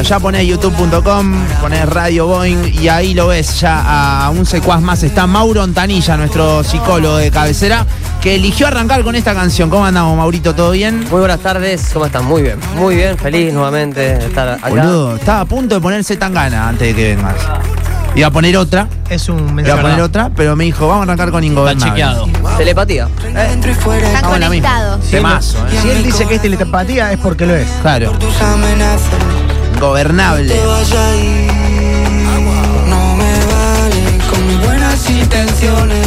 bueno, ya ponés youtube.com, ponés Radio Boeing y ahí lo ves. Ya a un secuaz más está Mauro Ontanilla, nuestro psicólogo de cabecera, que eligió arrancar con esta canción. ¿Cómo andamos, Maurito? ¿Todo bien? Muy buenas tardes, ¿cómo están? Muy bien, muy bien, feliz nuevamente de estar acá. Boludo, estaba a punto de ponerse tan gana antes de que vengas. Iba a poner otra, Es un iba mensaje. a poner otra, pero me dijo, vamos a arrancar con Está Ingobernable. chequeado. Telepatía. La misma. conectados. Temazo, ¿eh? Si él dice que es telepatía es porque lo es. Claro. Ingobernable. ir. No me vale con mis buenas intenciones.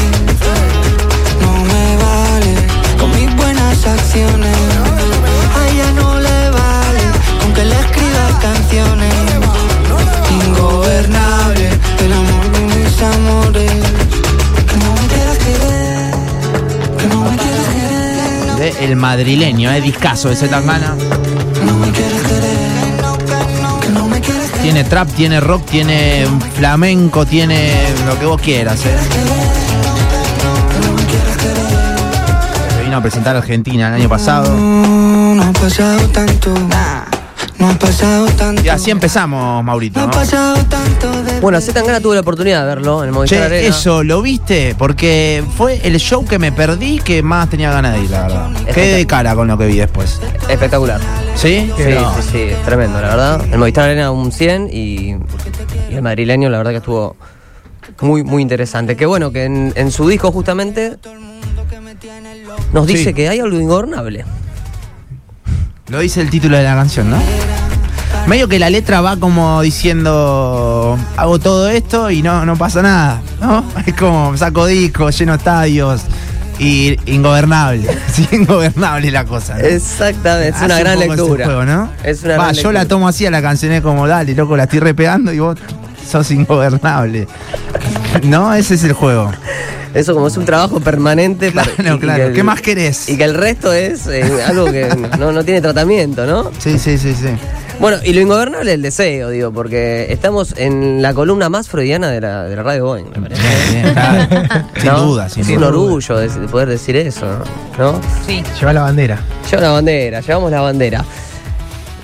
No me vale con mis buenas acciones. A ella no le vale con que le escribas canciones. Ingobernable, el amor de mis amores. Que no me quieras querer, que no me quieras querer. De el madrileño, eh, discazo ese Tangana. Que no me Tiene trap, tiene rock, tiene flamenco, tiene lo que vos quieras, eh. Se vino a presentar a Argentina el año pasado. No, no ha pasado tanto. Tanto. Y así empezamos, Maurito. No ha ¿no? pasado tanto de Bueno, Z Tangana tuve la oportunidad de verlo en el Movistar Che, Arena. eso, ¿lo viste? Porque fue el show que me perdí que más tenía ganas de ir, la verdad. Quedé de cara con lo que vi después. Espectacular. ¿Sí? Sí, sí, sí, tremendo, la verdad. El Movistar Arena un 100 y, y el madrileño, la verdad que estuvo muy, muy interesante. Que bueno, que en, en su disco justamente nos dice Sí. que hay algo ingobernable. Lo dice el título de la canción, ¿no? Medio que la letra va como diciendo, hago todo esto y no, no pasa nada, ¿no? Es como, saco discos, lleno estadios y ingobernable, sí, ingobernable la cosa. ¿no? Exactamente, es una un gran lectura. juego, ¿no? Es una Va, gran yo la tomo así a la canción, es como, dale, loco, la estoy repeando y vos sos ingobernable. ¿No? Ese es el juego. Eso como es un trabajo permanente. para- Claro, y- y claro. el- ¿Qué más querés? Y que el resto es eh, algo que no, no tiene tratamiento, ¿no? Sí, sí, sí, sí. Bueno, y lo ingobernable es el deseo, digo, porque estamos en la columna más freudiana de la, de la radio Boeing, me parece. Bien, bien, claro. Sin ¿No? duda, sin es duda. un orgullo de, de poder decir eso, ¿no? Lleva la bandera. Lleva la bandera, llevamos la bandera.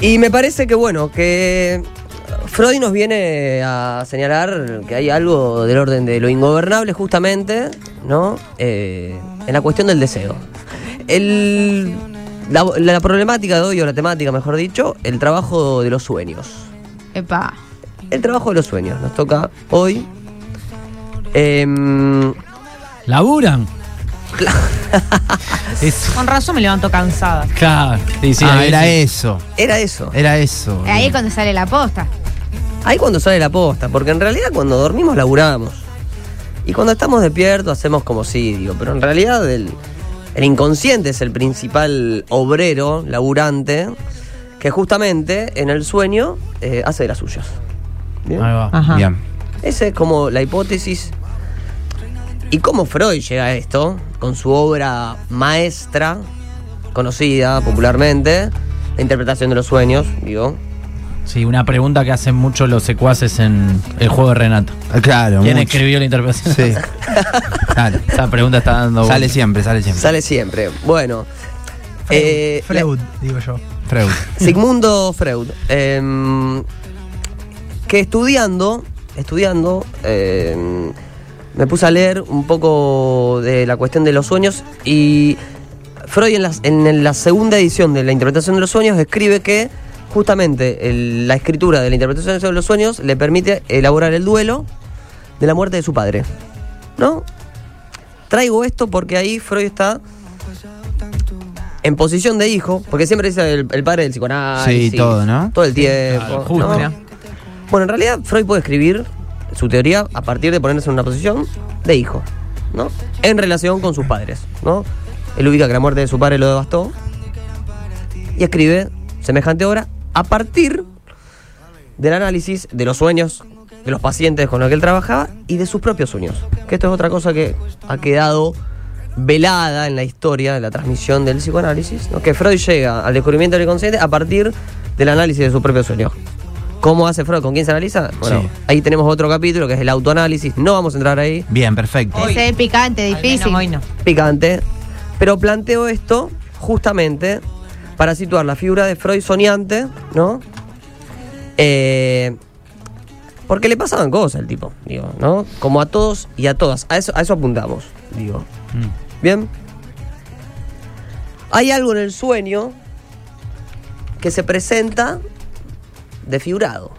Y me parece que, bueno, que Freud nos viene a señalar que hay algo del orden de lo ingobernable, justamente, ¿no? Eh, en la cuestión del deseo. El, la, la problemática de hoy, o la temática, mejor dicho, el trabajo de los sueños. Epa. El trabajo de los sueños. Nos toca hoy. Em, ¿Laburan? Es, Con razón me levanto cansada. claro. Sí, sí, ah, era sí. eso. era eso. Era eso. Ahí es cuando sale la posta. Ahí cuando sale la posta, porque en realidad cuando dormimos laburamos. Y cuando estamos despiertos hacemos como sí, digo, pero en realidad el, el inconsciente es el principal obrero, laburante, que justamente en el sueño eh, hace de las suyas. ¿Bien? Ahí va. Ajá. Bien. Esa es como la hipótesis. ¿Y cómo Freud llega a esto? Con su obra maestra, conocida popularmente, la interpretación de los sueños, digo. Sí, una pregunta que hacen mucho los secuaces en el juego de Renato. Ah, Claro. ¿Quién mucho. escribió la interpretación? Sí. Claro. Esa pregunta está dando Sale vuelta. siempre, sale siempre. Sale siempre. Bueno. eh, Freud, digo yo. Freud. Sigmundo Freud, em, que estudiando, estudiando, em, me puse a leer un poco de la cuestión de los sueños y Freud en la, en la segunda edición de la interpretación de los sueños escribe que justamente el- la escritura de la interpretación de los sueños le permite elaborar el duelo de la muerte de su padre. ¿No? Traigo esto porque ahí Freud está en posición de hijo, porque siempre dice el, el padre del psicoanálisis. Sí, todo, ¿no? Todo el tiempo. Claro, justo. ¿no? Bueno, en realidad Freud puede escribir su teoría a partir de ponerse en una posición de hijo, ¿no? En relación con sus padres, ¿no? Él ubica que la muerte de su padre lo devastó y escribe semejante obra a partir del análisis de los sueños de los pacientes con los que él trabajaba y de sus propios sueños. Que esto es otra cosa que ha quedado velada en la historia de la transmisión del psicoanálisis, ¿no? que Freud llega al descubrimiento del inconsciente a partir del análisis de sus propios sueños. ¿Cómo hace Freud? ¿Con quién se analiza? Bueno, Sí. ahí tenemos otro capítulo que es el autoanálisis. No vamos a entrar ahí. Bien, perfecto. Ese es picante, difícil. Hoy no. Picante. Pero planteo esto justamente para situar la figura de Freud soñante, ¿no? Eh, porque le pasaban cosas al tipo, digo, ¿no? Como a todos y a todas. A eso, a eso apuntamos, digo. Mm. Bien. Hay algo en el sueño que se presenta desfigurado,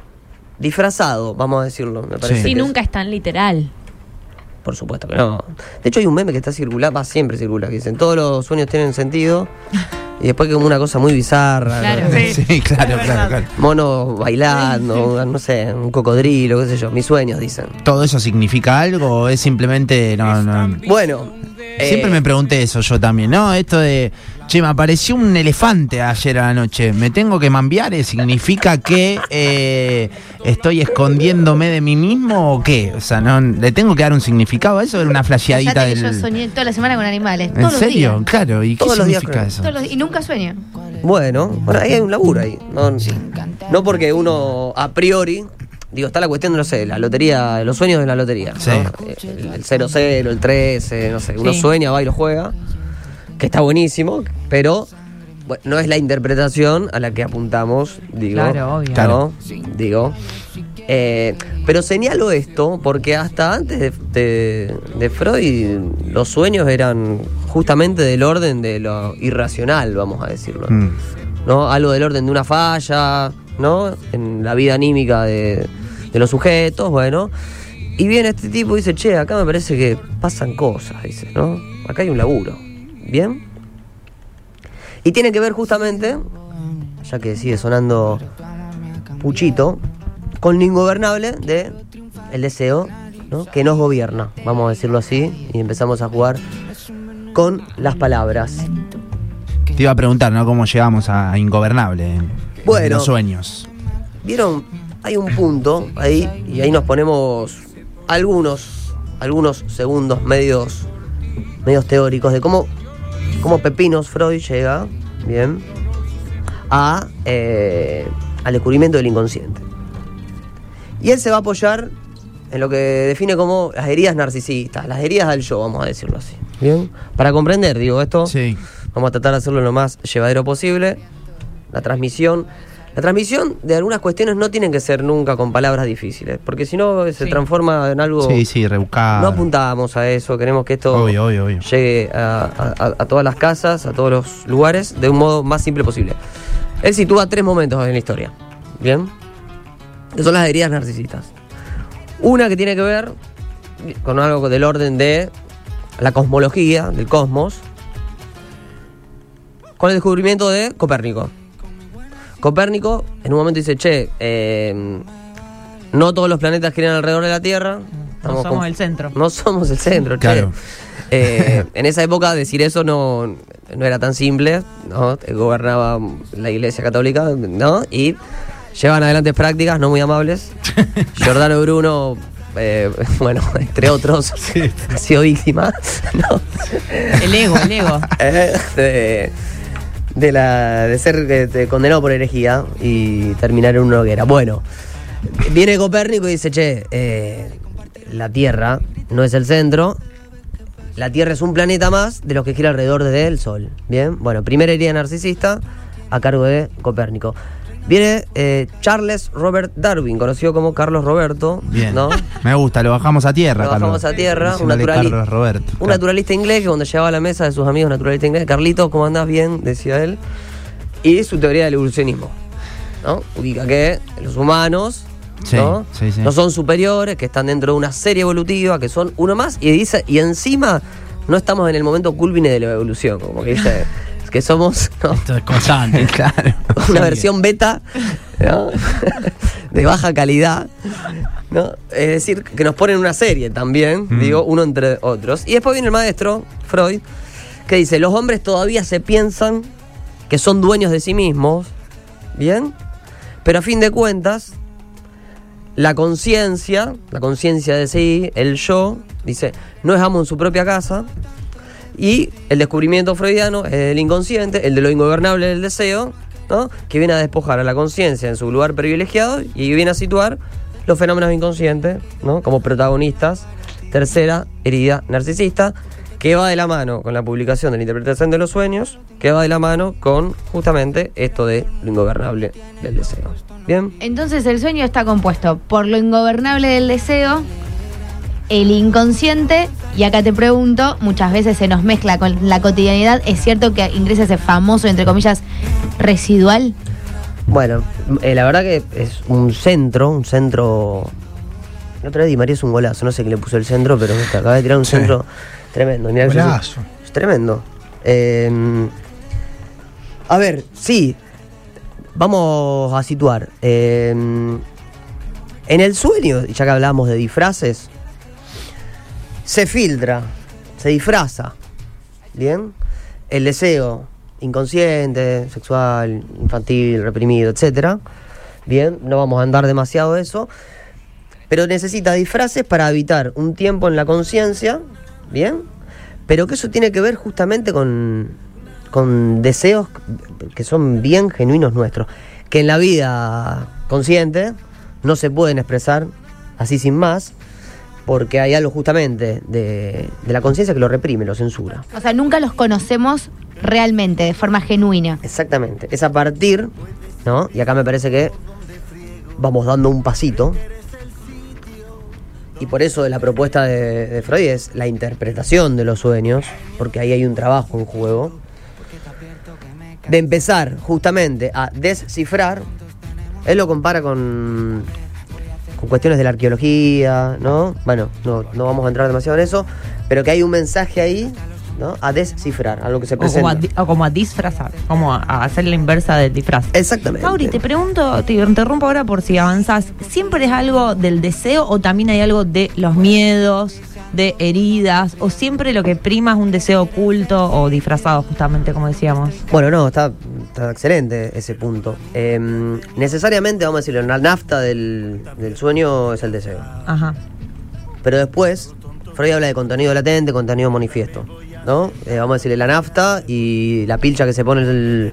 disfrazado, vamos a decirlo, me parece. Sí, que es- nunca es tan literal. Por supuesto que no. De hecho, hay un meme que está circulando, va, siempre circula, que dicen, todos los sueños tienen sentido. Y después que como una cosa muy bizarra. Claro. ¿no? Sí, claro, claro, claro. Mono bailando, no sé, un cocodrilo, qué sé yo. Mis sueños, dicen. ¿Todo eso significa algo o es simplemente.? No, no. Bueno. Siempre eh, me pregunté eso yo también, ¿no? Esto de, che, me apareció un elefante ayer a la noche, ¿me tengo que mambiar? ¿Eh? ¿Significa que eh, estoy escondiéndome de mí mismo o qué? O sea, ¿no? ¿le tengo que dar un significado a eso? Era una flasheadita del... yo soñé toda la semana con animales. ¿En todos serio? Los días. Claro, ¿y qué Todos los días significa eso? Todos los días. Y nunca sueño. Bueno, bueno, ahí hay un laburo ahí. No, no porque uno a priori. Digo, está la cuestión de, no sé, la lotería, los sueños de la lotería. Sí. El, el 0-0, el 13, no sé. Uno Sí. sueña, va y lo juega. Que está buenísimo, pero bueno, no es la interpretación a la que apuntamos, digo. Claro, obvio. ¿no? Digo. Eh, pero señalo esto porque hasta antes de, de- de Freud los sueños eran justamente del orden de lo irracional, vamos a decirlo. Mm. ¿no? Algo del orden de una falla, ¿no? En la vida anímica de, de los sujetos, bueno. Y viene este tipo y dice, che, acá me parece que pasan cosas, dice, ¿no? Acá hay un laburo. ¿Bien? Y tiene que ver justamente, ya que sigue sonando Puchito, con lo ingobernable de el deseo, ¿no? Que nos gobierna, vamos a decirlo así, y empezamos a jugar con las palabras. Te iba a preguntar, ¿no? ¿Cómo llegamos a ingobernable en Bueno. los sueños? ¿Vieron? Hay un punto ahí y ahí nos ponemos algunos, algunos segundos medios, medios teóricos de cómo, cómo Pepinos Freud llega, bien, a, eh, al descubrimiento del inconsciente. Y él se va a apoyar en lo que define como las heridas narcisistas, las heridas del yo, vamos a decirlo así. Bien, para comprender, digo esto. Sí. Vamos a tratar de hacerlo lo más llevadero posible. La transmisión. La transmisión de algunas cuestiones no tienen que ser nunca con palabras difíciles, porque si no se Sí. transforma en algo. Sí, sí, rebuscado. No apuntamos a eso, queremos que esto Obvio, obvio, obvio. llegue a, a- a todas las casas, a todos los lugares, de un modo más simple posible. Él sitúa tres momentos en la historia. ¿Bien? Que son las heridas narcisistas. Una que tiene que ver con algo del orden de la cosmología, del cosmos, con el descubrimiento de Copérnico. Copérnico en un momento dice, che, eh, no todos los planetas giran alrededor de la Tierra. No somos el centro. no somos el centro, che. Claro. Eh, en esa época decir eso no, no era tan simple, ¿no? Gobernaba la iglesia católica, ¿no? Y llevan adelante prácticas no muy amables. Giordano Bruno, eh, bueno, entre otros, ha sido víctima, ¿no? El ego, el ego. Eh, de la, de ser de- condenado por herejía y terminar en una hoguera. Bueno, viene Copérnico y dice, che, eh, la Tierra no es el centro, la Tierra es un planeta más de los que gira alrededor del Sol. Bien, bueno, primera herida narcisista a cargo de Copérnico. Viene eh, Charles Robert Darwin, conocido como Carlos Roberto. Bien. ¿no? Me gusta, lo bajamos a tierra, Lo Carlos. bajamos a tierra, un, naturali- Carlos Roberto. un naturalista inglés que cuando llegaba a la mesa de sus amigos naturalistas ingleses, Carlitos, ¿cómo andás? Bien, decía él. Y su teoría del evolucionismo. ¿no? Ubica que los humanos Sí, ¿no? sí, sí. no son superiores, que están dentro de una serie evolutiva, que son uno más, y dice, y encima no estamos en el momento culmine de la evolución, como que dice que somos ¿no? Esto es constante. Claro. una versión beta ¿no? de baja calidad. ¿no? Es decir, que nos ponen una serie también, Mm. digo, uno entre otros. Y después viene el maestro, Freud, que dice, los hombres todavía se piensan que son dueños de sí mismos, ¿bien? Pero a fin de cuentas, la conciencia, la conciencia de sí, el yo, dice, no es amo en su propia casa. Y el descubrimiento freudiano es el inconsciente, el de lo ingobernable del deseo, ¿no? que viene a despojar a la conciencia en su lugar privilegiado y viene a situar los fenómenos inconscientes ¿no? como protagonistas. Tercera herida narcisista. que va de la mano con la publicación de la interpretación de los sueños, que va de la mano con justamente esto de lo ingobernable del deseo. ¿Bien? Entonces el sueño está compuesto por lo ingobernable del deseo, el inconsciente, y acá te pregunto, muchas veces se nos mezcla con la cotidianidad, ¿es cierto que ingresa ese famoso, entre comillas, residual? Bueno, eh, la verdad que es un centro, un centro. La otra vez Di María es un golazo, no sé qué le puso el centro, pero acaba de tirar un Sí. centro tremendo. Mirá Golazo. Es tremendo. Eh, a ver, sí. Vamos a situar. Eh, en el sueño, ya que hablamos de disfraces, se filtra, se disfraza. ¿Bien? El deseo inconsciente, sexual, infantil, reprimido, etcétera. Bien, no vamos a andar demasiado de eso. Pero necesita disfraces para evitar un tiempo en la conciencia, ¿bien? Pero que eso tiene que ver justamente con, con deseos que son bien genuinos nuestros, que en la vida consciente no se pueden expresar así sin más, porque hay algo justamente de, de la conciencia que lo reprime, lo censura. O sea, nunca los conocemos realmente, de forma genuina. Exactamente. Es a partir, ¿no? Y acá me parece que vamos dando un pasito. Y por eso la propuesta de, de Freud es la interpretación de los sueños, porque ahí hay un trabajo en juego. De empezar justamente a descifrar, él lo compara con, con cuestiones de la arqueología, ¿no? Bueno, no, no vamos a entrar demasiado en eso, pero que hay un mensaje ahí, ¿no? A descifrar, algo que se O como, a, presenta. o como a disfrazar, como a, a hacer la inversa del disfraz. Exactamente. Mauri, te pregunto, te interrumpo ahora por si avanzás. ¿Siempre es algo del deseo o también hay algo de los miedos, de heridas? ¿O siempre lo que prima es un deseo oculto o disfrazado, justamente como decíamos? Bueno, no, está, está excelente ese punto. Eh, necesariamente, vamos a decirlo, la nafta del, del sueño es el deseo. Ajá. Pero después, Freud habla de contenido latente, contenido manifiesto. ¿No? Eh, vamos a decirle la nafta y la pilcha que se pone el,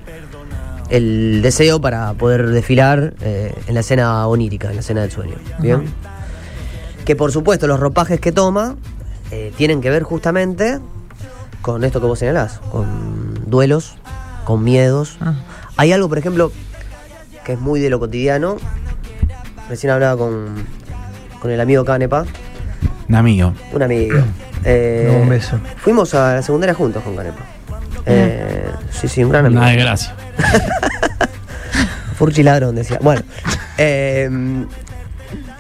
el deseo para poder desfilar eh, en la escena onírica, en la escena del sueño. ¿Bien? Que por supuesto los ropajes que toma eh, tienen que ver justamente con esto que vos señalás, con duelos, con miedos. Ah. Hay algo, por ejemplo, que es muy de lo cotidiano. Recién hablaba con, con el amigo Canepa, Un amigo. un amigo. Eh, Un beso. Fuimos a la secundaria juntos con Canepa. Eh, sí, sí, un gran amigo. Una desgracia. Furchi ladrón, decía. Bueno. eh,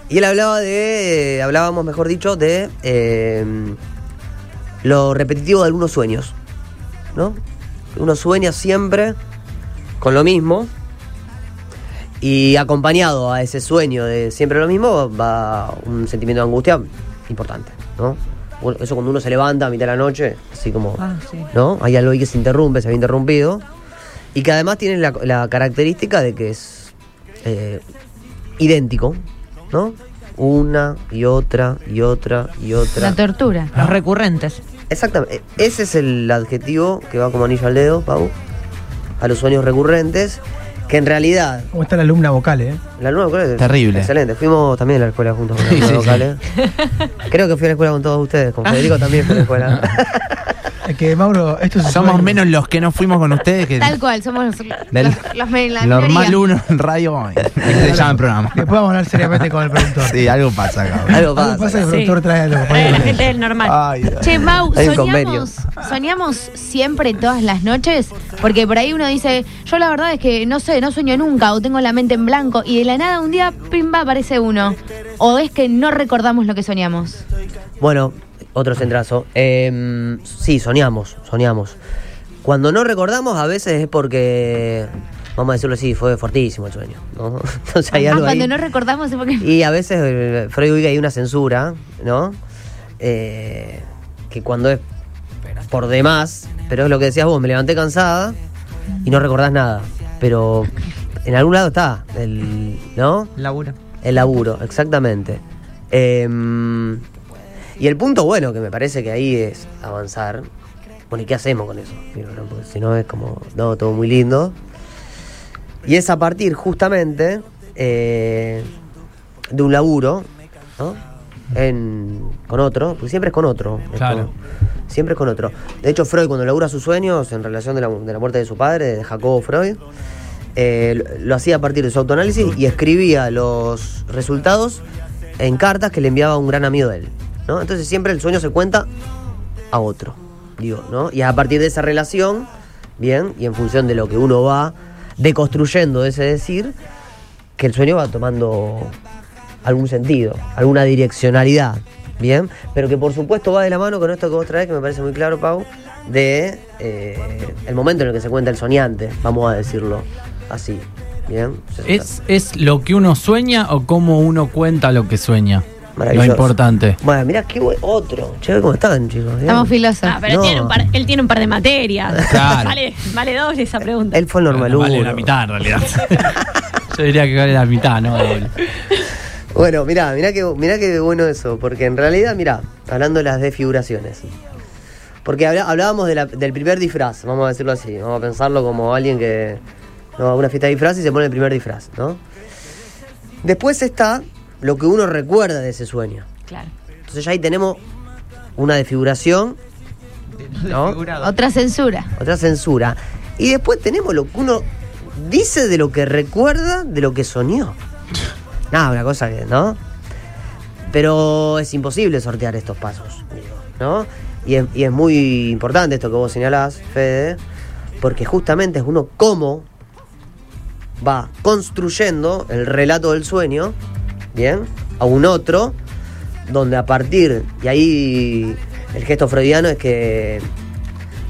y él hablaba de. hablábamos, mejor dicho, de. eh, lo repetitivo de algunos sueños. ¿No? Uno sueña siempre con lo mismo. Y acompañado a ese sueño de siempre lo mismo, va un sentimiento de angustia importante, ¿no? Eso cuando uno se levanta a mitad de la noche, así como. Ah, sí. ¿no? Hay algo ahí que se interrumpe, se había interrumpido. Y que además tiene la, la característica de que es eh, idéntico, ¿no? Una y otra y otra y otra. La tortura. Los recurrentes. Exactamente. Ese es el adjetivo que va como anillo al dedo, Pau, a los sueños recurrentes, que en realidad ¿Cómo está la alumna vocal, eh? La vocal es Terrible. Excelente. Fuimos también a la escuela juntos con Sí, sí, vocal, ¿eh? Creo que fui a la escuela con todos ustedes. Con Federico también fui a la escuela. Es que, Mauro, esto es un Somos menos los que no fuimos con ustedes que Tal cual, somos los, Del- los, los la uno en radio hoy. Se llama el programa. Después vamos a hablar seriamente con el productor. Sí, algo pasa acá. Algo Algo pasa. pasa que el Sí. productor trae algo. Eh, la gente del normal. Ay. Che, Mau. ¿soñamos, ¿soñamos siempre todas las noches? Porque por ahí uno dice, yo la verdad es que no sé, no sueño nunca o tengo la mente en blanco y de la nada un día, pimba, aparece uno. O es que no recordamos lo que soñamos. Bueno, otro centrazo. Eh, sí, soñamos, soñamos. Cuando no recordamos, a veces es porque, vamos a decirlo así, fue fortísimo el sueño. ¿no? Entonces hay Ah, algo cuando ahí. no recordamos es porque... Y a veces eh, Freud que hay una censura, ¿no? Eh, que cuando es por demás, pero es lo que decías vos, me levanté cansada y no recordás nada. Pero en algún lado está, el, ¿no? Laburo. El laburo, exactamente. Eh, y el punto bueno que me parece que ahí es avanzar. Bueno, ¿y qué hacemos con eso? Porque si no es como, no, todo muy lindo. Y es a partir justamente eh, de un laburo, ¿no? en, con otro, porque siempre es con otro. es Claro. siempre es con otro. De hecho, Freud, cuando labura sus sueños en relación de la, de la muerte de su padre, de Jacobo Freud, eh, lo, hacía a partir de su autoanálisis y escribía los resultados en cartas que le enviaba un gran amigo de él. ¿no? Entonces siempre el sueño se cuenta a otro, digo, ¿no? Y a partir de esa relación, bien, y en función de lo que uno va deconstruyendo de ese decir, que el sueño va tomando algún sentido, alguna direccionalidad, bien, pero que por supuesto va de la mano con esto que vos traes, que me parece muy claro, Pau, de eh, el momento en el que se cuenta el soñante, vamos a decirlo así, bien. ¿Es, ¿Es lo que uno sueña o cómo uno cuenta lo que sueña? Lo Maravilloso. importante. Bueno, mirá qué buen otro. Che, ¿cómo están, chicos? Bien. Estamos filosos. Ah, pero No. tiene un par- él tiene un par de materias. Claro. Vale, vale doble esa pregunta. Él fue el normal Vale uno. la mitad en realidad. Yo diría que vale la mitad, ¿no? Doble. Bueno, mirá, mirá que, mirá que bueno eso, porque en realidad, mirá, hablando de las desfiguraciones. Porque hablábamos de la- del primer disfraz, vamos a decirlo así, vamos a pensarlo como alguien que no una fiesta de disfraz y se pone el primer disfraz, ¿no? Después está lo que uno recuerda de ese sueño. Claro. Entonces ya ahí tenemos una desfiguración, ¿no? Otra censura. otra censura. Y después tenemos lo que uno dice de lo que recuerda de lo que soñó. Nada, una cosa que, ¿no? Pero es imposible sortear estos pasos, ¿no? Y es, y es muy importante esto que vos señalás, Fede, porque justamente es uno cómo va construyendo el relato del sueño, ¿bien? A un otro, donde a partir, y ahí el gesto freudiano es que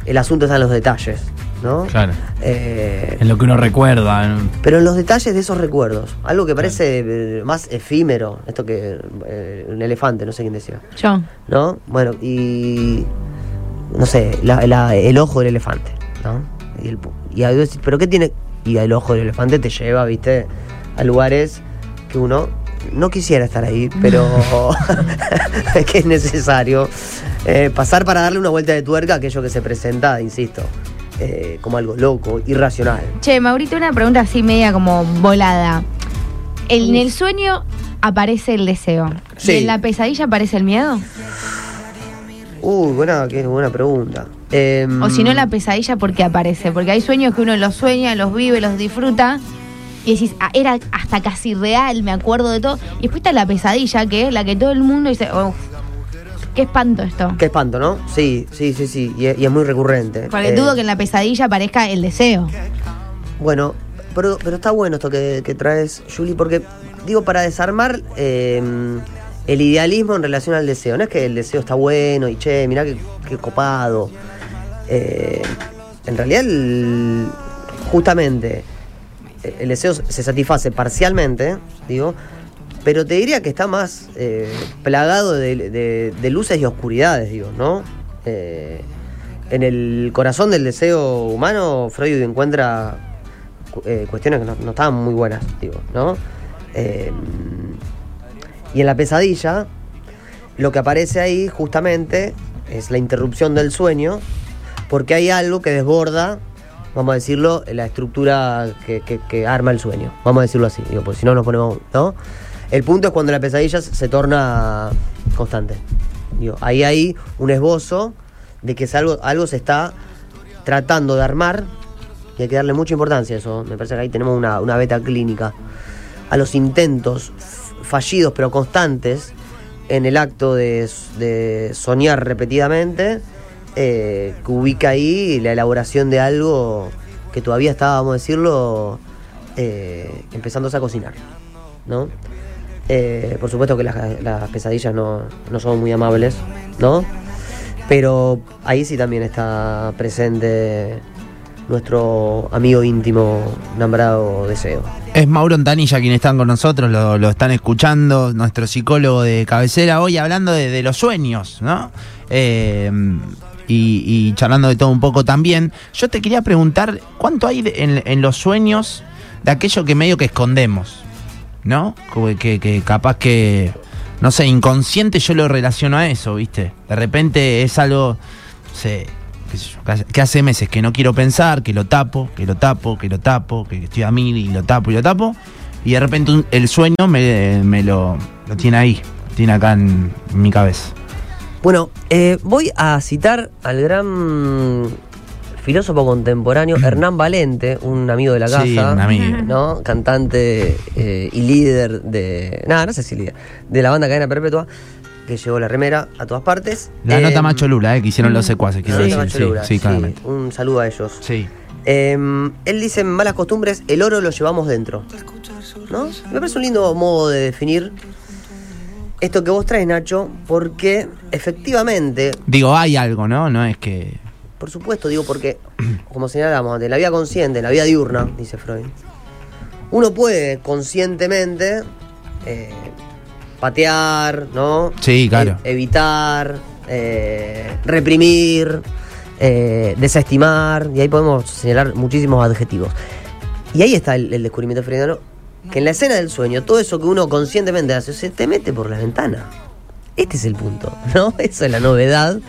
el asunto está en los detalles, ¿no? Claro. Eh, En lo que uno recuerda. pero en los detalles de esos recuerdos, algo que parece eh, más efímero, esto que eh, un elefante, no sé quién decía, Yo. ¿no? Bueno, y no sé, la- la- el ojo del elefante, ¿no? Y, el y ahí vos decís, pero ¿qué tiene? Y el ojo del elefante te lleva, viste, a lugares que uno no quisiera estar ahí, pero es que es necesario eh, pasar para darle una vuelta de tuerca a aquello que se presenta, insisto, eh, como algo loco, irracional. Che, Maurito, una pregunta así media como volada. En el sueño aparece el deseo. Sí. ¿Y en la pesadilla aparece el miedo? Uy, buena, qué buena pregunta. Em, O si no, la pesadilla, ¿por qué aparece? Porque hay sueños que uno los sueña, los vive, los disfruta. Y decís, ah, era hasta casi real, me acuerdo de todo. Y después está la pesadilla, que es la que todo el mundo dice, uff, qué espanto esto. Qué espanto, ¿no? Sí, sí, sí, sí. Y, es- y es muy recurrente. Porque Eh, dudo que en la pesadilla aparezca el deseo. Bueno, pero, pero está bueno esto que, que traes, Julie, porque, digo, para desarmar eh, el idealismo en relación al deseo. No es que el deseo está bueno y che, mirá qué, qué copado. Eh, en realidad, justamente, eh, el deseo se satisface parcialmente, digo, pero te diría que está más eh, plagado de, luces y oscuridades, digo, ¿no? En el corazón del deseo humano, Freud encuentra cu- cuestiones que no, no estaban muy buenas, digo, ¿no? Y en la pesadilla, lo que aparece ahí justamente es la interrupción del sueño, porque hay algo que desborda, vamos a decirlo, la estructura que, arma el sueño. Vamos a decirlo así, digo, si no nos ponemos, ¿no? El punto es cuando la pesadilla se- torna constante. Digo, ahí hay un esbozo de que algo, algo se está tratando de armar y hay que darle mucha importancia a eso. Me parece que ahí tenemos una, una beta clínica. A los intentos fallidos pero constantes en el acto de soñar repetidamente, eh, que ubica ahí la elaboración de algo que todavía está, vamos a decirlo, eh, empezándose a cocinar. ¿no? Eh, por supuesto que las, las pesadillas no, no son muy amables, ¿no? Pero ahí sí también está presente nuestro amigo íntimo nombrado Deseo. Es Mauro Antanilla quien están con nosotros, lo, lo están escuchando, nuestro psicólogo de cabecera, hoy hablando de, de los sueños, ¿no? Eh, y, y charlando de todo un poco también. Yo te quería preguntar, ¿cuánto hay en, en los sueños de aquello que medio que escondemos? ¿No? Que, que capaz que, no sé, inconsciente yo lo relaciono a eso, ¿viste? De repente es algo, no sé, que hace- meses que no quiero pensar, que lo tapo, que lo tapo, que lo tapo, que estoy a mil y lo tapo y lo tapo, y de repente un- el sueño me, lo tiene ahí. tiene acá en mi cabeza. Bueno, eh, voy a citar al gran filósofo contemporáneo Hernán Valente, un amigo de la casa. Sí, un amigo. ¿no? Cantante eh, y líder de. Nada, no sé si líder. De la banda Cadena Perpetua, que llevó la remera a todas partes. La Eh, nota Macho Lula, eh, que hicieron los secuaces, quiero decir. Sí, Lula, sí, sí, claramente. Un saludo a ellos. Sí. Eh, él dice en malas costumbres, el oro lo llevamos dentro. ¿No? Me parece un lindo modo de definir esto que vos traes, Nacho, porque efectivamente, Digo, hay algo, ¿no? No es que. por supuesto, digo porque, como señalamos, de la vida consciente, la vida diurna, dice Freud, uno puede conscientemente eh, patear, ¿no? Sí, claro. E- evitar, eh, reprimir, eh, desestimar, y ahí podemos señalar muchísimos adjetivos. Y ahí está el, el descubrimiento freudiano, que en la escena del sueño, todo eso que uno conscientemente hace, se te mete por la ventana. Este es el punto, ¿no? Esa es la novedad.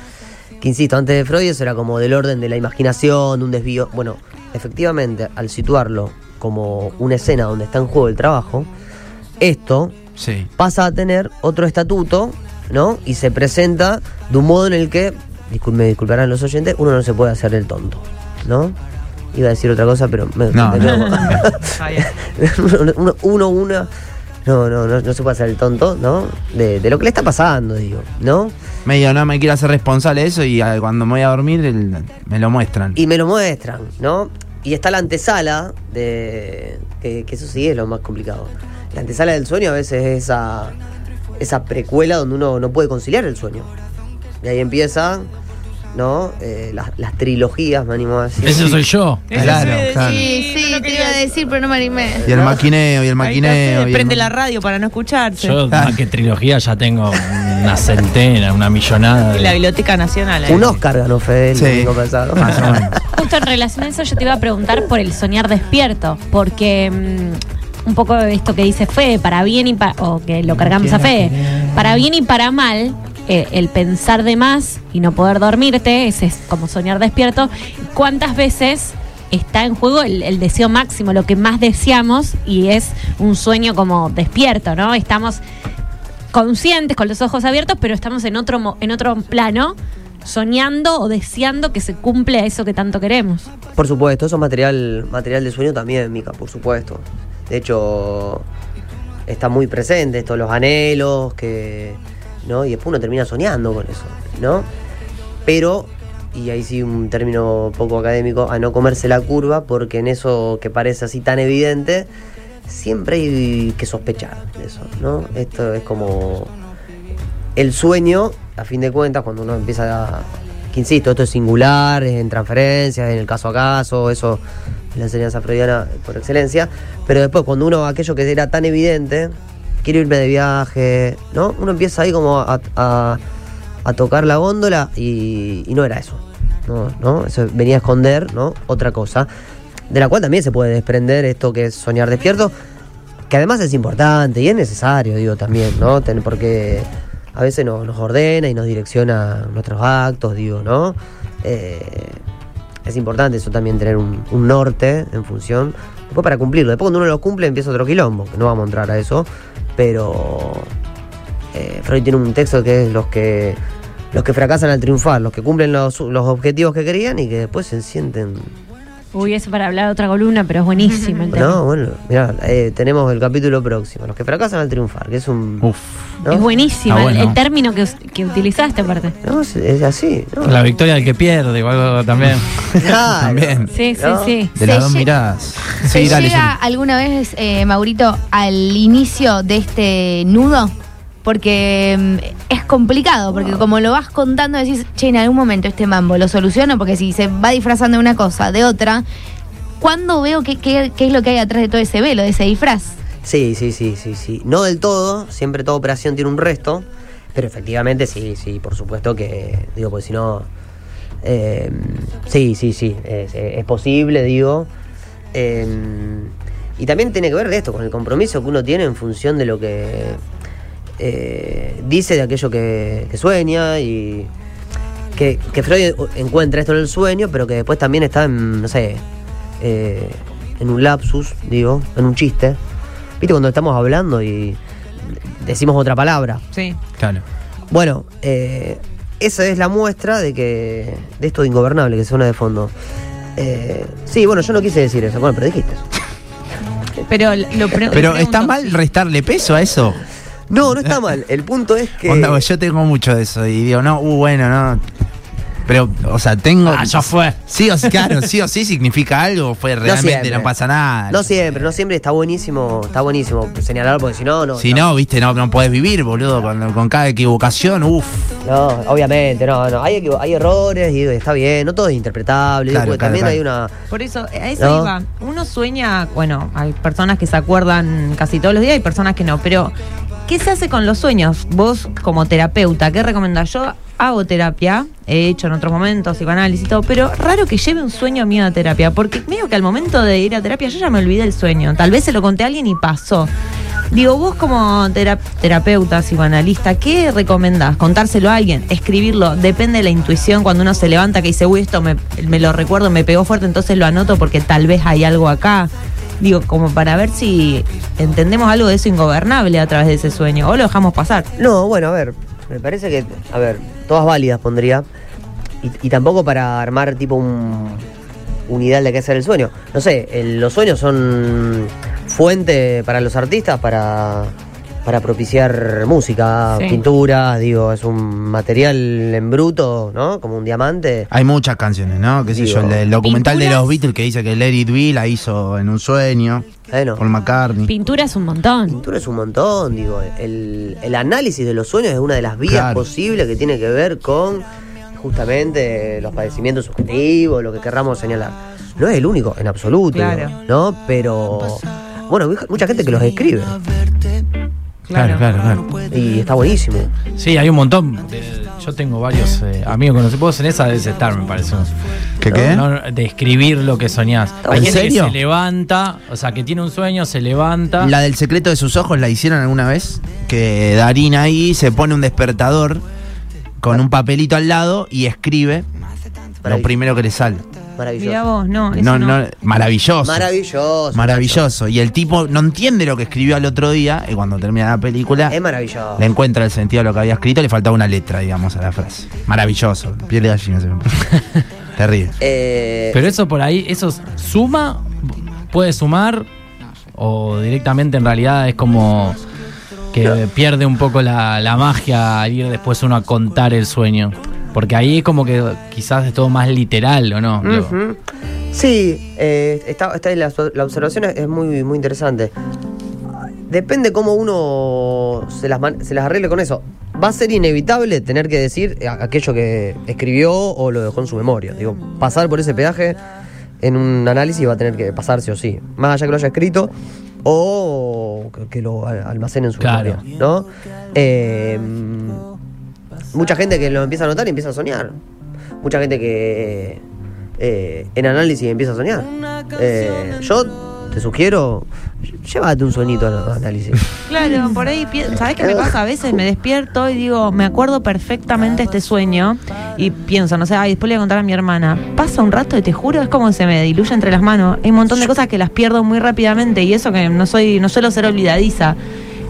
Que insisto, antes de Freud eso era como del orden de la imaginación, un desvío. Bueno, efectivamente, al situarlo como una escena donde está en juego el trabajo, esto Sí. pasa a tener otro estatuto, ¿no? Y se presenta de un modo en el que, me disculparán los oyentes, uno no se puede hacer el tonto, ¿no? Iba a decir otra cosa, pero me, No, me- no. Está bien. uno, uno, una, no, no, no, no se puede hacer el tonto, ¿no? De, de lo que le está pasando, digo, ¿no? Medio no me quiero hacer responsable de eso y ah, cuando me voy a dormir el- me lo muestran. Y me lo muestran, ¿no? Y está la antesala de. Que, que eso sí es lo más complicado. La antesala del sueño a veces es esa, esa precuela donde uno no puede conciliar el sueño. Y ahí empiezan, ¿no? Eh, las, las trilogías, me animo a decir. Ese soy yo. Claro, claro. Sí, sí, te iba a decir, pero no me animé. Y el maquineo, y el maquineo. y el Prende ma- la radio para no escucharse. Yo, más que trilogía, ya tengo una centena, una millonada. de- la Biblioteca Nacional. ahí. Un Oscar ganó Fede el Sí. pasado. Más o menos. Justo en relación a eso, yo te iba a preguntar por el soñar despierto, porque mm, un poco esto que dice Fe, para bien y para. o que lo cargamos a Fe, para bien y para mal. Eh, el pensar de más y no poder dormirte, ese es como soñar despierto. ¿Cuántas veces está en juego el, deseo máximo, lo que más deseamos, y es un sueño como despierto, ¿no? Estamos conscientes, con los ojos abiertos, pero estamos en otro, en otro plano, soñando o deseando que se cumpla eso que tanto queremos. Por supuesto, eso es material, material de sueño también, Mica, por supuesto. De hecho, está muy presente estos los anhelos, que. ¿No? Y después uno termina soñando con eso, ¿no? Pero, y ahí sí un término poco académico, a no comerse la curva, porque en eso que parece así tan evidente, siempre hay que sospechar de eso, ¿no? Esto es como el sueño, a fin de cuentas, cuando uno empieza a. Que insisto, esto es singular, en transferencias, en el caso a caso, eso es la enseñanza freudiana por excelencia. Pero después, cuando uno, aquello que era tan evidente, quiero irme de viaje, ¿no? Uno empieza ahí como a, tocar la góndola y, y no era eso, ¿no? Eso venía a esconder, ¿no? Otra cosa, de la cual también se puede desprender esto que es soñar despierto, que además es importante y es necesario, digo, también, ¿no? Porque a veces nos, nos ordena y nos direcciona nuestros actos, digo, ¿no? Eh, es importante eso también, tener un, un norte en función, después para cumplirlo. Después cuando uno lo cumple empieza otro quilombo, que no vamos a entrar a eso, pero eh, Freud tiene un texto que es los que los que fracasan al triunfar, los que cumplen los, los objetivos que querían y que después se sienten Uy, eso para hablar de otra columna, pero es buenísimo el tema. No, bueno, mira, tenemos el capítulo próximo, los que fracasan al triunfar, que es un... Uf. ¿no? Es buenísimo Ah, el- bueno. el, término que, que utilizaste, aparte. No, es, es así, ¿no? La victoria del que pierde, o algo también. Claro. También. Sí, sí, ¿No? sí. De Se las dos miradas. ¿Se Sí, dale, llega alguna vez, eh, Maurito, al inicio de este nudo? Porque mm, es complicado, porque como lo vas contando decís, che, en algún momento este mambo lo soluciono, porque si se va disfrazando de una cosa, de otra, ¿cuándo veo qué, qué- qué es lo que hay atrás de todo ese velo, de ese disfraz? Sí, sí, sí, sí, sí. No del todo, siempre toda operación tiene un resto, pero efectivamente sí, sí, por supuesto que, digo, porque si no... eh, sí, sí, sí, es, es posible, digo. Eh, y también tiene que ver de esto, con el compromiso que uno tiene en función de lo que eh, dice de aquello que, que sueña y que, que Freud encuentra esto en el sueño, pero que después también está en, no sé, eh, en un lapsus, digo, en un chiste. ¿Viste cuando estamos hablando y decimos otra palabra. Sí. Claro. Bueno, eh, esa es la muestra de que de esto de ingobernable que suena de fondo. Eh, sí, bueno, yo no quise decir eso, bueno, pero dijiste eso. Pero lo pre- Pero está mal restarle peso a eso. No, no está mal. El punto es que. Onda, pues yo tengo mucho de eso y digo, no, uh, bueno, no. Pero, o sea, tengo. Ah, ya fue. Sí o sí, claro, sí o sí significa algo, fue realmente, no, pasa nada. No siempre, no siempre está buenísimo, está buenísimo señalar porque si no, no. si no, viste, no, no podés vivir, boludo, con, con cada equivocación, uff. No, obviamente, no, no. Hay, hay errores y está bien, no todo es interpretable. Claro, porque claro, también claro. hay una. Por eso, a eso ¿No? iba. Uno sueña, bueno, hay personas que se acuerdan casi todos los días y personas que no, pero ¿qué se hace con los sueños? Vos, como terapeuta, ¿qué recomendás? Yo hago terapia, he hecho en otros momentos psicoanálisis y todo, pero raro que lleve un sueño mío a terapia, porque medio que al momento de ir a terapia yo ya me olvidé el sueño. Tal vez se lo conté a alguien y pasó. Digo, vos como tera- terapeuta, psicoanalista, ¿qué recomendás? ¿Contárselo a alguien? ¿Escribirlo? Depende de la intuición cuando uno se levanta que dice, uy, esto me lo recuerdo, me pegó fuerte, entonces lo anoto porque tal vez hay algo acá. Digo, como para ver si entendemos algo de eso ingobernable a través de ese sueño o lo dejamos pasar. No, bueno, a ver, me parece que, a ver, todas válidas pondría. Y, y tampoco para armar tipo un, un ideal de qué hacer el sueño. No sé, los sueños son fuente para los artistas para, para propiciar música, Sí. pintura, digo, es un material en bruto, ¿no? Como un diamante. Hay muchas canciones, ¿no? ¿Qué sé Digo, yo? El, el documental de pinturas. los Beatles que dice que It Be la hizo en un sueño. Bueno, Paul McCartney. Pintura es un montón. pintura es un montón, digo, el, el análisis de los sueños es una de las vías Claro. posibles que tiene que ver con justamente los padecimientos subjetivos, lo que querramos señalar. No es el único, en absoluto, Claro. ¿no? Pero, bueno, mucha gente que los escribe Claro, claro, claro. y está buenísimo. Sí, hay un montón. de- yo tengo varios eh, amigos conocidos. Vos en esa debes estar, me parece. ¿Qué qué? No, no, de escribir lo que soñás. Hay ¿En gente serio? que se levanta, o sea, que tiene un sueño, se levanta. La del secreto de sus ojos la hicieron alguna vez. Que Darín ahí se pone un despertador con un papelito al lado y escribe lo primero que le sale. Maravilloso. Mirá vos, no, eso No, no. no, maravilloso. Maravilloso. Maravilloso. Y el tipo no entiende lo que escribió al otro día y cuando termina la película Es maravilloso. le encuentra el sentido de lo que había escrito, le faltaba una letra, digamos, a la frase. Maravilloso. Piel de gallina se me Terrible. Eh, Pero eso por ahí, ¿eso suma? ¿Puede sumar? ¿O directamente en realidad es como que pierde un poco la, la magia al ir después uno a contar el sueño? Porque ahí es como que quizás es todo más literal, ¿o no? Ujú. Sí, eh, está, está la, la observación es, muy, muy interesante. Depende cómo uno se las, man- se las arregle con eso. Va a ser inevitable tener que decir a- aquello que escribió o lo dejó en su memoria. Digo, pasar por ese peaje en un análisis va a tener que pasar sí o sí. Más allá que lo haya escrito o que, que lo al- almacene en su Claro. memoria. ¿no? Eh, mucha gente que lo empieza a notar y empieza a soñar. Mucha gente que eh, en análisis empieza a soñar. Eh, yo te sugiero, llévate un sueñito al análisis. Claro, por ahí, ¿sabes qué me pasa? A veces me despierto y digo, me acuerdo perfectamente este sueño y pienso, no sé, ay, después le voy a contar a mi hermana. Pasa un rato y te juro, es como se me diluye entre las manos. Hay un montón de cosas que las pierdo muy rápidamente y eso que no soy, no suelo ser olvidadiza.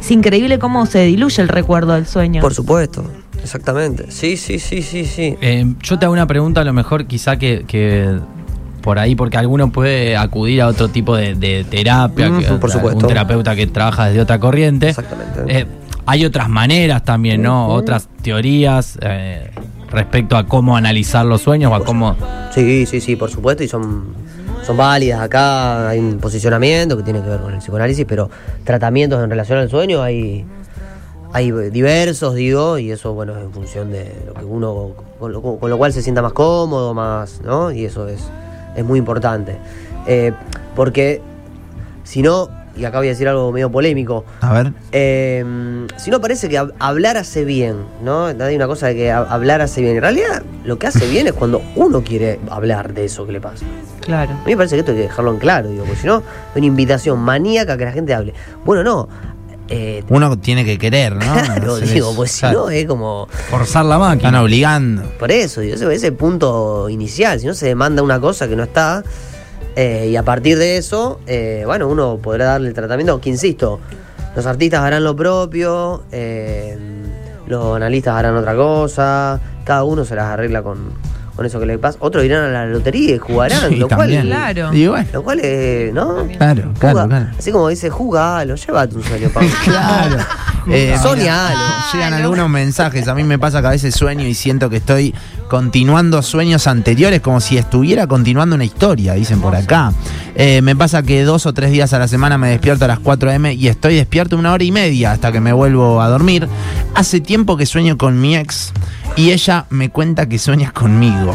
Es increíble cómo se diluye el recuerdo del sueño. Por supuesto, exactamente. Sí, sí, sí, sí, sí. Eh, yo te hago una pregunta, a lo mejor quizá que, que por ahí, porque alguno puede acudir a otro tipo de, de terapia, Mm, que- por supuesto. un terapeuta que trabaja desde otra corriente. Exactamente. Eh, hay otras maneras también, ¿no? Otras teorías eh, respecto a cómo analizar los sueños o a cómo... Sí, sí, sí, por supuesto, y son, son válidas. Acá hay un posicionamiento que tiene que ver con el psicoanálisis, pero tratamientos en relación al sueño hay, hay diversos, digo, y eso, bueno, es en función de lo que uno, con lo, con lo cual se sienta más cómodo, más, ¿no? Y eso es, es muy importante. Eh, porque si no, y acá voy a decir algo medio polémico, A ver. eh, si no parece que hab- hablar hace bien, ¿no? Hay una cosa de que hab- hablar hace bien. En realidad, lo que hace bien es cuando uno quiere hablar de eso que le pasa. Claro. A mí me parece que esto hay que dejarlo en claro, digo, porque si no, es una invitación maníaca que la gente hable. Bueno, no. Eh, Uno tiene que querer, ¿no? claro, digo, eso. pues si no, es como. Forzar la Están máquina. obligando. Por eso, digo, ese, ese punto inicial. Si no se demanda una cosa que no está. eh, y a partir de eso, eh, bueno, uno podrá darle el tratamiento. Que insisto, Los artistas harán lo propio, eh, los analistas harán otra cosa, cada uno se las arregla con, con eso que le pasa. Otros irán a la lotería y jugarán, Sí, lo cual. Claro. Y bueno, lo cual es, ¿no? claro, claro. Así como dice, jugalo, llévate un sueño, Pablo. Claro. Eh, mira, Llegan algunos mensajes. A mí me pasa que a veces sueño y siento que estoy continuando sueños anteriores, como si estuviera continuando una historia, dicen por acá. Eh, me pasa que dos o tres días a la semana me despierto a las 4 am y estoy despierto una hora y media hasta que me vuelvo a dormir. Hace tiempo que sueño con mi ex y ella me cuenta que sueña conmigo.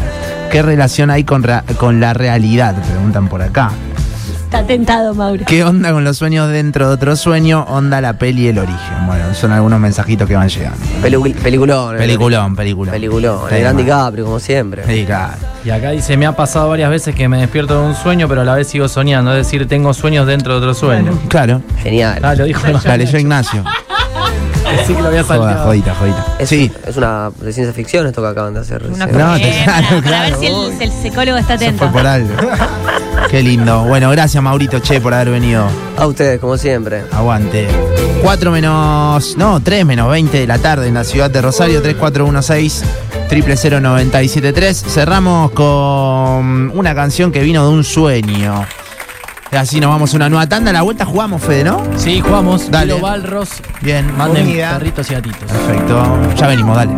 ¿Qué relación hay con, con la realidad? Preguntan por acá. Está tentado, Mauro. ¿Qué onda con los sueños dentro de otro sueño? Onda la peli El Origen. Bueno, son algunos mensajitos que van llegando. Pelicu- peliculón. eh. Peliculón, peliculón. Peliculón. El gran. DiCaprio, como siempre. Sí, claro. Y acá dice, me ha pasado varias veces que me despierto de un sueño, pero a la vez sigo soñando. Es decir, tengo sueños dentro de otro sueño. Claro. Genial. Ah, lo dijo La leyó Ignacio. Sí que lo había Joda, salteado. jodita, jodita. Es, Sí. es una de ciencia ficción esto que acaban de hacer. Una. No, para, claro, para ver claro. si el, si el psicólogo está atento. fue por algo. Qué lindo. Bueno, gracias Maurito Che por haber venido. A ustedes, como siempre. Aguante. 4 menos. No, 3 menos 20 de la tarde en la ciudad de Rosario, 3416 000973. Cerramos con una canción que vino de un sueño. Así nos vamos a una nueva tanda. A la vuelta jugamos, Fede, ¿no? Sí, jugamos. Dale. Dale. Balros. Bien. Manden Comida. perritos y gatitos. Perfecto. Ya venimos, dale.